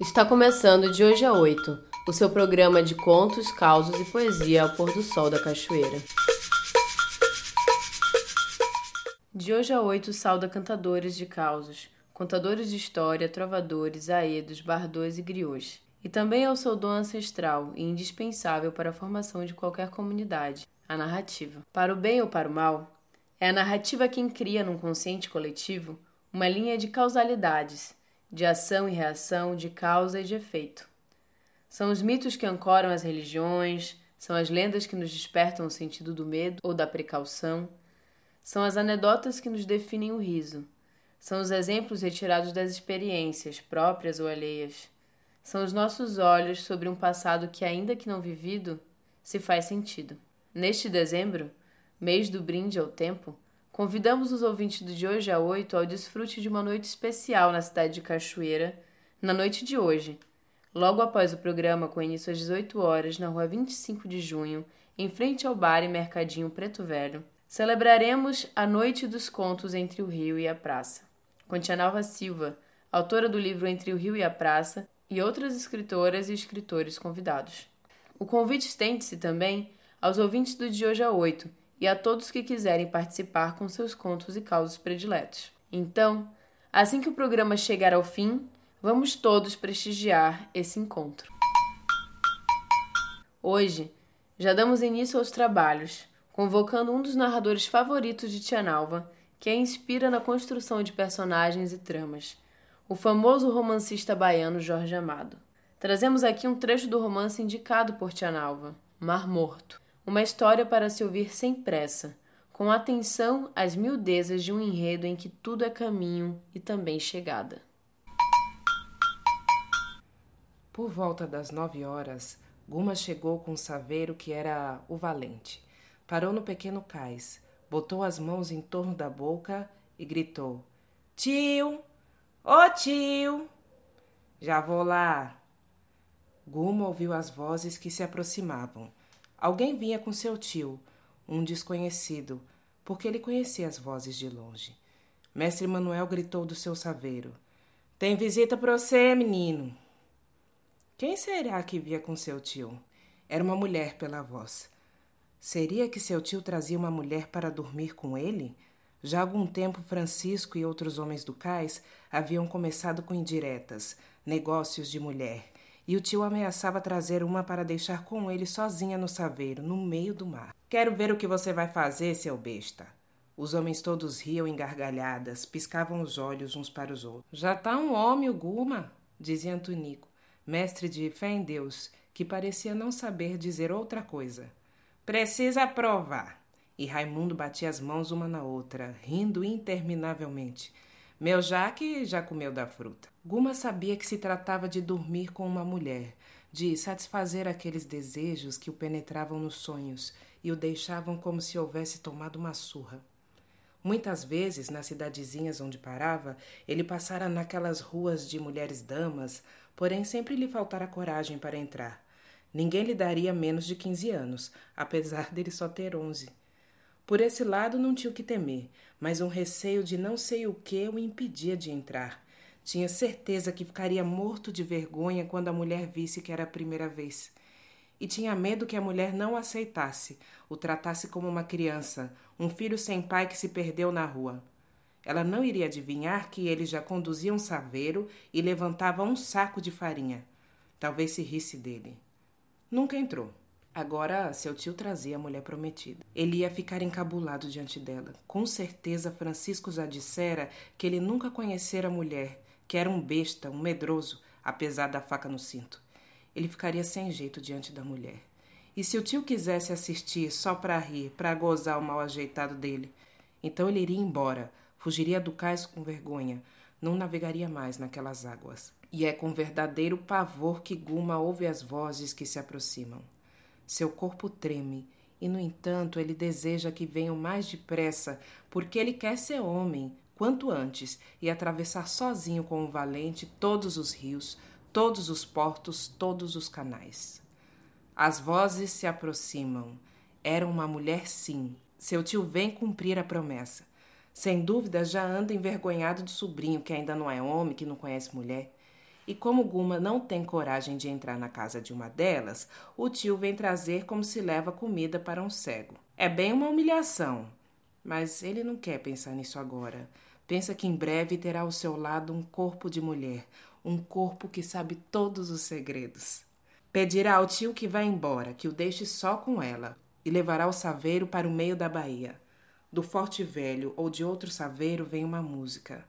Está começando de hoje a oito, o seu programa de contos, causos e poesia ao pôr do sol da cachoeira. De hoje a oito sauda cantadores de causos, contadores de história, trovadores, aedos, bardões e griots. E também ao seu dom ancestral e indispensável para a formação de qualquer comunidade, a narrativa. Para o bem ou para o mal, é a narrativa quem cria num consciente coletivo uma linha de causalidades, de ação e reação, de causa e de efeito. São os mitos que ancoram as religiões, são as lendas que nos despertam o sentido do medo ou da precaução, são as anedotas que nos definem o riso, são os exemplos retirados das experiências, próprias ou alheias, são os nossos olhos sobre um passado que, ainda que não vivido, se faz sentido. Neste dezembro, mês do brinde ao tempo, convidamos os ouvintes do de hoje a oito ao desfrute de uma noite especial na cidade de Cachoeira, na noite de hoje, logo após o programa com início às 18 horas na rua 25 de junho, em frente ao bar e mercadinho Preto Velho, celebraremos a Noite dos Contos entre o Rio e a Praça. Com Tia Nalva Silva, autora do livro Entre o Rio e a Praça, e outras escritoras e escritores convidados. O convite estende-se também aos ouvintes do de hoje a oito e a todos que quiserem participar com seus contos e causos prediletos. Então, assim que o programa chegar ao fim, vamos todos prestigiar esse encontro. Hoje, já damos início aos trabalhos, convocando um dos narradores favoritos de Tia Nalva, que a inspira na construção de personagens e tramas, o famoso romancista baiano Jorge Amado. Trazemos aqui um trecho do romance indicado por Tia Nalva, Mar Morto, uma história para se ouvir sem pressa, com atenção às miudezas de um enredo em que tudo é caminho e também chegada. Por volta das nove horas, Guma chegou com um saveiro que era o valente. Parou no pequeno cais, botou as mãos em torno da boca e gritou: Tio! Ô tio! Já vou lá. Guma ouviu as vozes que se aproximavam. Alguém vinha com seu tio, um desconhecido, porque ele conhecia as vozes de longe. Mestre Manuel gritou do seu saveiro: Tem visita para você, menino. Quem será que via com seu tio? Era uma mulher pela voz. Seria que seu tio trazia uma mulher para dormir com ele? Já há algum tempo, Francisco e outros homens do cais haviam começado com indiretas, negócios de mulher, e o tio ameaçava trazer uma para deixar com ele sozinha no saveiro, no meio do mar. Quero ver o que você vai fazer, seu besta. Os homens todos riam em gargalhadas, piscavam os olhos uns para os outros. Já tá um homem, o Guma, dizia Antonico, mestre de fé em Deus, que parecia não saber dizer outra coisa. Precisa provar. E Raimundo batia as mãos uma na outra, rindo interminavelmente. Meu Jaque já comeu da fruta. Guma sabia que se tratava de dormir com uma mulher, de satisfazer aqueles desejos que o penetravam nos sonhos e o deixavam como se houvesse tomado uma surra. Muitas vezes, nas cidadezinhas onde parava, ele passara naquelas ruas de mulheres damas, porém sempre lhe faltara coragem para entrar. Ninguém lhe daria menos de quinze anos, apesar dele só ter onze. Por esse lado não tinha o que temer, mas um receio de não sei o que o impedia de entrar. Tinha certeza que ficaria morto de vergonha quando a mulher visse que era a primeira vez. E tinha medo que a mulher não aceitasse, o tratasse como uma criança, um filho sem pai que se perdeu na rua. Ela não iria adivinhar que ele já conduzia um saveiro e levantava um saco de farinha. Talvez se risse dele. Nunca entrou. Agora, seu tio trazia a mulher prometida. Ele ia ficar encabulado diante dela. Com certeza, Francisco já dissera que ele nunca conhecera a mulher, que era um besta, um medroso, apesar da faca no cinto. Ele ficaria sem jeito diante da mulher. E se o tio quisesse assistir só para rir, para gozar o mal ajeitado dele, então ele iria embora, fugiria do cais com vergonha, não navegaria mais naquelas águas. E é com verdadeiro pavor que Guma ouve as vozes que se aproximam. Seu corpo treme e, no entanto, ele deseja que venham mais depressa, porque ele quer ser homem, quanto antes, e atravessar sozinho com o valente todos os rios, todos os portos, todos os canais. As vozes se aproximam. Era uma mulher, sim. Seu tio vem cumprir a promessa. Sem dúvida, já anda envergonhado do sobrinho, que ainda não é homem, que não conhece mulher. E como Guma não tem coragem de entrar na casa de uma delas, o tio vem trazer como se leva comida para um cego. É bem uma humilhação, mas ele não quer pensar nisso agora. Pensa que em breve terá ao seu lado um corpo de mulher, um corpo que sabe todos os segredos. Pedirá ao tio que vá embora, que o deixe só com ela, e levará o saveiro para o meio da baía. Do forte velho ou de outro saveiro vem uma música.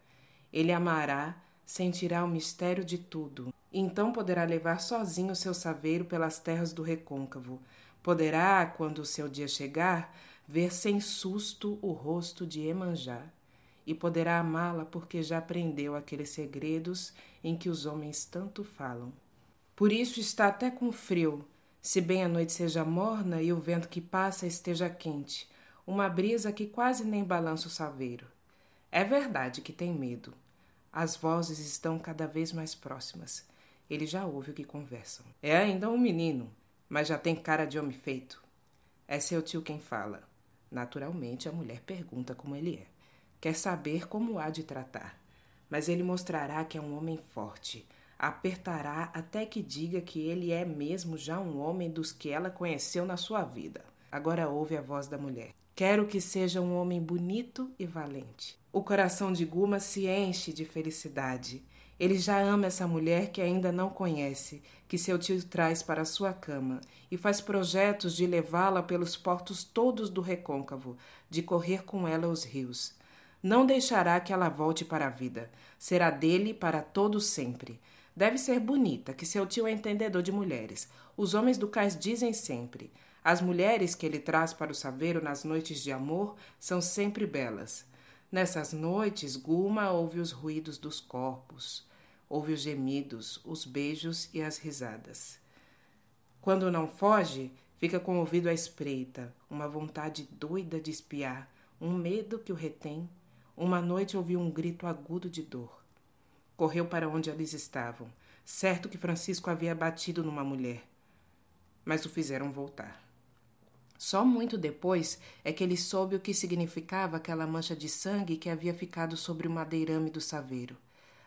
Ele amará, sentirá o mistério de tudo, então poderá levar sozinho seu saveiro pelas terras do recôncavo. Poderá, quando o seu dia chegar, ver sem susto o rosto de Emanjá, e poderá amá-la porque já aprendeu aqueles segredos em que os homens tanto falam. Por isso está até com frio, se bem a noite seja morna e o vento que passa esteja quente, uma brisa que quase nem balança o saveiro. É verdade que tem medo. As vozes estão cada vez mais próximas. Ele já ouve o que conversam. É ainda um menino, mas já tem cara de homem feito. É seu tio quem fala. Naturalmente, a mulher pergunta como ele é. Quer saber como há de tratar. Mas ele mostrará que é um homem forte, apertará até que diga que ele é mesmo já um homem dos que ela conheceu na sua vida. Agora ouve a voz da mulher. Quero que seja um homem bonito e valente. O coração de Guma se enche de felicidade. Ele já ama essa mulher que ainda não conhece, que seu tio traz para sua cama, e faz projetos de levá-la pelos portos todos do recôncavo, de correr com ela os rios. Não deixará que ela volte para a vida. Será dele para todo sempre. Deve ser bonita, que seu tio é entendedor de mulheres. Os homens do cais dizem sempre: as mulheres que ele traz para o saveiro nas noites de amor são sempre belas. Nessas noites, Guma ouve os ruídos dos corpos, ouve os gemidos, os beijos e as risadas. Quando não foge, fica com o ouvido à espreita, uma vontade doida de espiar, um medo que o retém. Uma noite ouviu um grito agudo de dor. Correu para onde eles estavam, certo que Francisco havia batido numa mulher. Mas o fizeram voltar. Só muito depois é que ele soube o que significava aquela mancha de sangue que havia ficado sobre o madeirame do saveiro.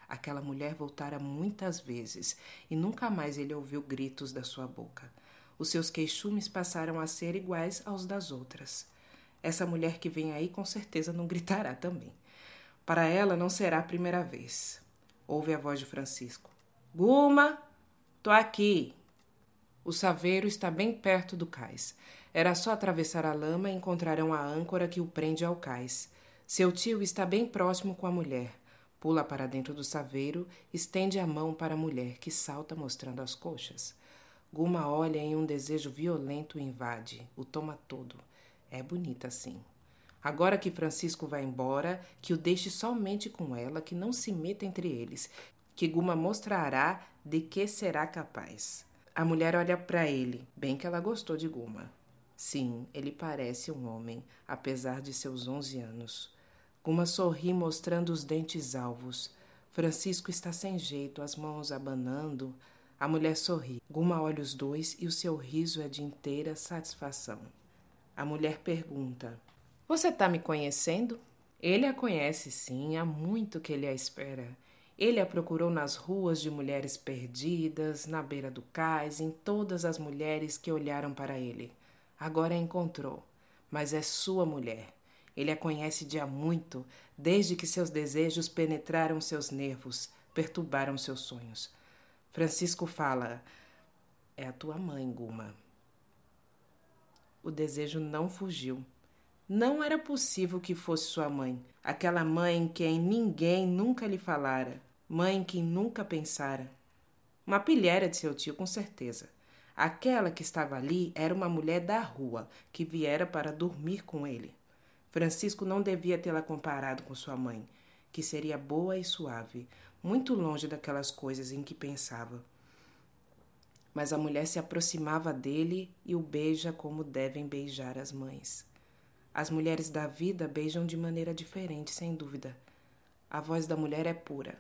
Aquela mulher voltara muitas vezes e nunca mais ele ouviu gritos da sua boca. Os seus queixumes passaram a ser iguais aos das outras. Essa mulher que vem aí com certeza não gritará também. Para ela não será a primeira vez. Ouve a voz de Francisco. Guma, tô aqui. O saveiro está bem perto do cais. Era só atravessar a lama e encontrarão a âncora que o prende ao cais. Seu tio está bem próximo com a mulher. Pula para dentro do saveiro, estende a mão para a mulher, que salta mostrando as coxas. Guma olha em um desejo violento e invade, o toma todo. É bonita assim. Agora que Francisco vai embora, que o deixe somente com ela, que não se meta entre eles, que Guma mostrará de que será capaz. A mulher olha para ele, bem que ela gostou de Guma. Sim, ele parece um homem, apesar de seus onze anos. Guma sorri mostrando os dentes alvos. Francisco está sem jeito, as mãos abanando. A mulher sorri. Guma olha os dois e o seu riso é de inteira satisfação. A mulher pergunta: você está me conhecendo? Ele a conhece, sim, há muito que ele a espera. Ele a procurou nas ruas de mulheres perdidas, na beira do cais, em todas as mulheres que olharam para ele. Agora a encontrou, mas é sua mulher. Ele a conhece de há muito, desde que seus desejos penetraram seus nervos, perturbaram seus sonhos. Francisco fala: É a tua mãe, Guma. O desejo não fugiu. Não era possível que fosse sua mãe, aquela mãe em quem ninguém nunca lhe falara, mãe em quem nunca pensara. Uma pilhéria de seu tio, com certeza. Aquela que estava ali era uma mulher da rua, que viera para dormir com ele. Francisco não devia tê-la comparado com sua mãe, que seria boa e suave, muito longe daquelas coisas em que pensava. Mas a mulher se aproximava dele e o beija como devem beijar as mães. As mulheres da vida beijam de maneira diferente, sem dúvida. A voz da mulher é pura.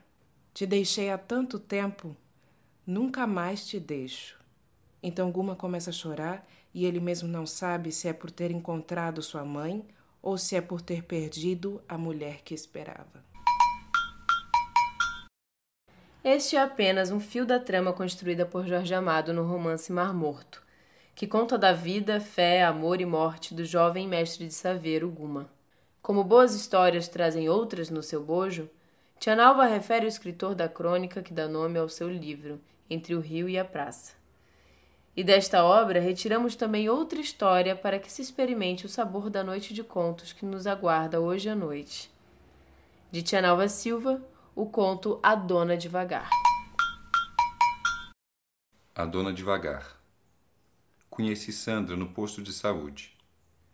Te deixei há tanto tempo, nunca mais te deixo. Então Guma começa a chorar e ele mesmo não sabe se é por ter encontrado sua mãe ou se é por ter perdido a mulher que esperava. Este é apenas um fio da trama construída por Jorge Amado no romance Mar Morto, que conta da vida, fé, amor e morte do jovem mestre de Saveiro, Guma. Como boas histórias trazem outras no seu bojo, Tianalva refere o escritor da crônica que dá nome ao seu livro, Entre o Rio e a Praça. E desta obra retiramos também outra história para que se experimente o sabor da noite de contos que nos aguarda hoje à noite. De Tianalva Silva, o conto A Dona Devagar. A Dona Devagar. Conheci Sandra no posto de saúde.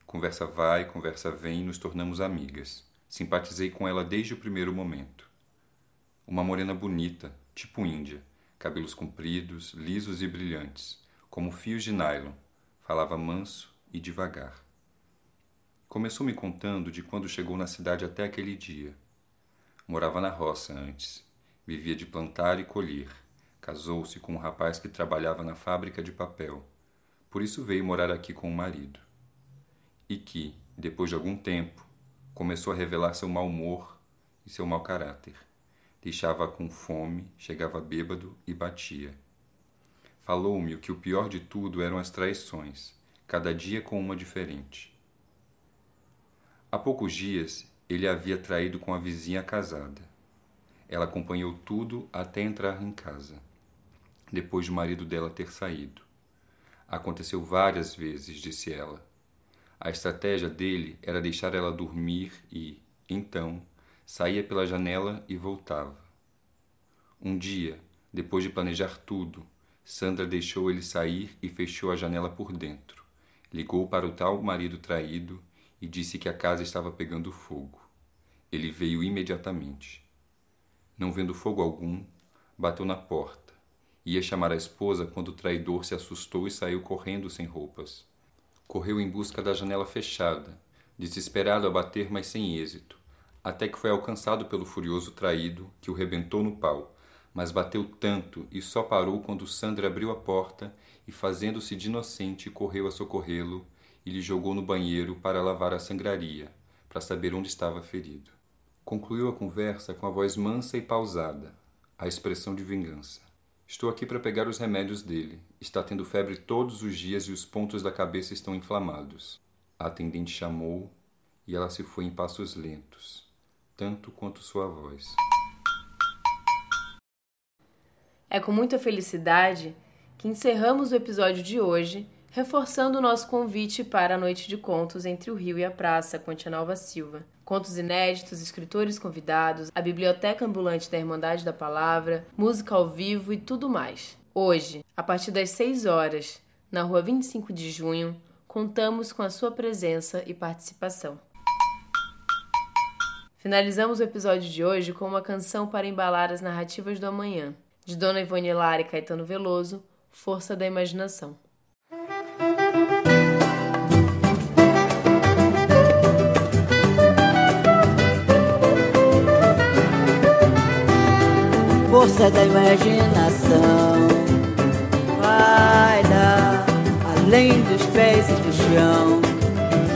Conversa vai, conversa vem nos tornamos amigas. Simpatizei com ela desde o primeiro momento. Uma morena bonita, tipo índia, cabelos compridos, lisos e brilhantes, como fios de nylon. Falava manso e devagar. Começou me contando de quando chegou na cidade até aquele dia Morava na roça antes. Vivia de plantar e colher. Casou-se com um rapaz que trabalhava na fábrica de papel. Por isso veio morar aqui com o marido. E que, depois de algum tempo, começou a revelar seu mau humor e seu mau caráter. Deixava com fome, chegava bêbado e batia. Falou-me que o pior de tudo eram as traições, cada dia com uma diferente. Há poucos dias ele havia traído com a vizinha casada. Ela acompanhou tudo até entrar em casa, depois de o marido dela ter saído. Aconteceu várias vezes, disse ela. A estratégia dele era deixar ela dormir e, então, saía pela janela e voltava. Um dia, depois de planejar tudo, Sandra deixou ele sair e fechou a janela por dentro. Ligou para o tal marido traído e disse que a casa estava pegando fogo. Ele veio imediatamente. Não vendo fogo algum, bateu na porta. Ia chamar a esposa quando o traidor se assustou e saiu correndo sem roupas. Correu em busca da janela fechada, desesperado a bater, mas sem êxito, até que foi alcançado pelo furioso traído, que o rebentou no pau, mas bateu tanto e só parou quando Sandra abriu a porta e, fazendo-se de inocente, correu a socorrê-lo e lhe jogou no banheiro para lavar a sangraria, para saber onde estava ferido. Concluiu a conversa com a voz mansa e pausada, a expressão de vingança. Estou aqui para pegar os remédios dele. Está tendo febre todos os dias e os pontos da cabeça estão inflamados. A atendente chamou e ela se foi em passos lentos, tanto quanto sua voz. É com muita felicidade que encerramos o episódio de hoje, reforçando o nosso convite para a noite de contos entre o Rio e a Praça com a Tia Nalva Silva contos inéditos, escritores convidados, a biblioteca ambulante da Irmandade da Palavra, música ao vivo e tudo mais. Hoje, a partir das 6 horas, na rua 25 de junho, contamos com a sua presença e participação. Finalizamos o episódio de hoje com uma canção para embalar as narrativas do amanhã, de Dona Ivone Lara e Caetano Veloso, Força da Imaginação. força da imaginação vai dar além dos pés e do chão.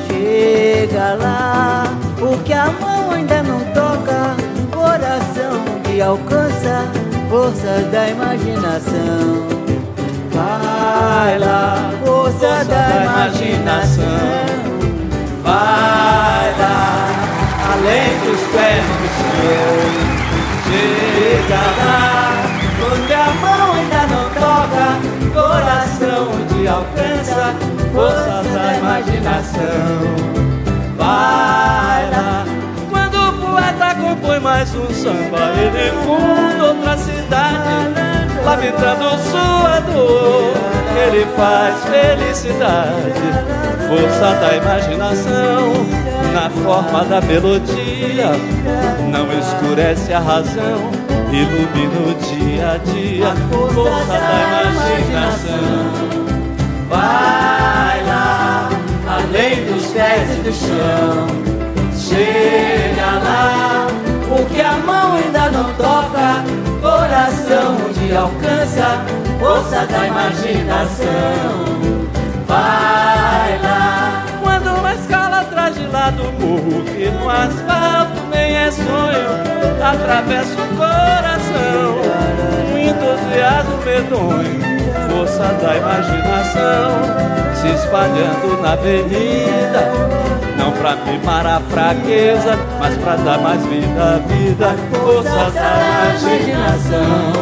Chega lá, o que a mão ainda não toca, coração que alcança força da imaginação. Vai lá, força, força da, da imaginação. Vai lá, além dos pés do chão chega lá Onde a mão ainda não toca Coração onde alcança Força da imaginação Vai lá compõe mais um samba Ele funda outra cidade Lamentando sua dor. Ele faz felicidade Força da imaginação na forma da melodia, não escurece a razão, ilumina o dia a dia, força da imaginação. Vai lá, além dos pés e do chão, chega lá, o que a mão ainda não toca, coração onde alcança, força da imaginação. Vai lá do morro que no asfalto nem é sonho, atravessa o coração. Um entusiasmo medonho força da imaginação se espalhando na avenida. Pra mimar a fraqueza, mas pra dar mais vida à vida. Força da imaginação.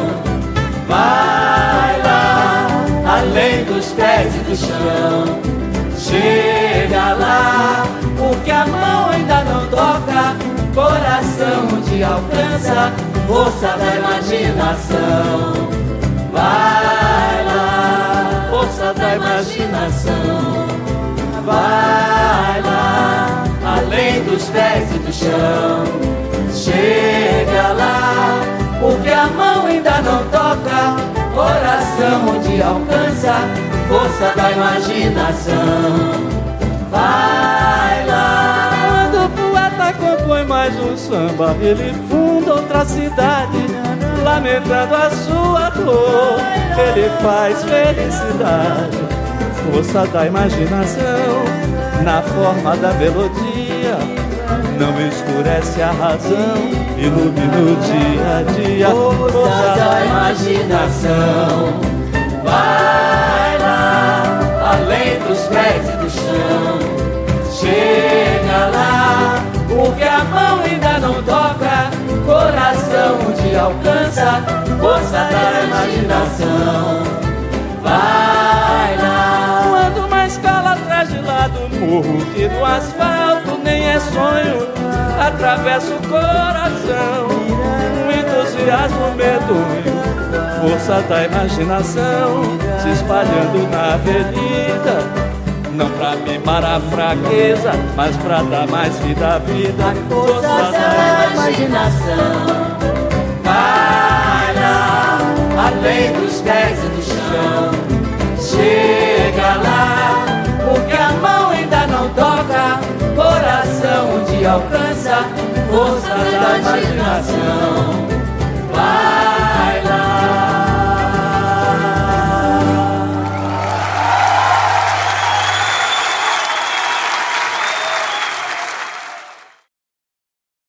Vai lá, além dos pés e do chão. Chega lá, porque a mão ainda não toca. Coração te alcança, força da imaginação. Vai lá, força da imaginação. Além dos pés e do chão. Chega lá, porque a mão ainda não toca. Coração onde alcança, força da imaginação. Vai lá. Quando o poeta compõe mais um samba, ele funda outra cidade lamentando a sua dor. Ele faz felicidade, força da imaginação, na forma da melodia. Não escurece a razão, ilumina o dia a dia. Força da imaginação, vai lá, além dos pés e do chão. Chega lá, porque a mão ainda não toca coração te alcança, força da imaginação. Vai lá. Quando uma escala atrás de lá do morro, que no asfalto sonho, atravessa o coração. Um entusiasmo medonho, força da imaginação, se espalhando na avenida não pra mimar a fraqueza, mas pra dar mais vida à vida. Força da imaginação. Vai lá, além dos pés e do chão. Chega lá, alcança força da imaginação.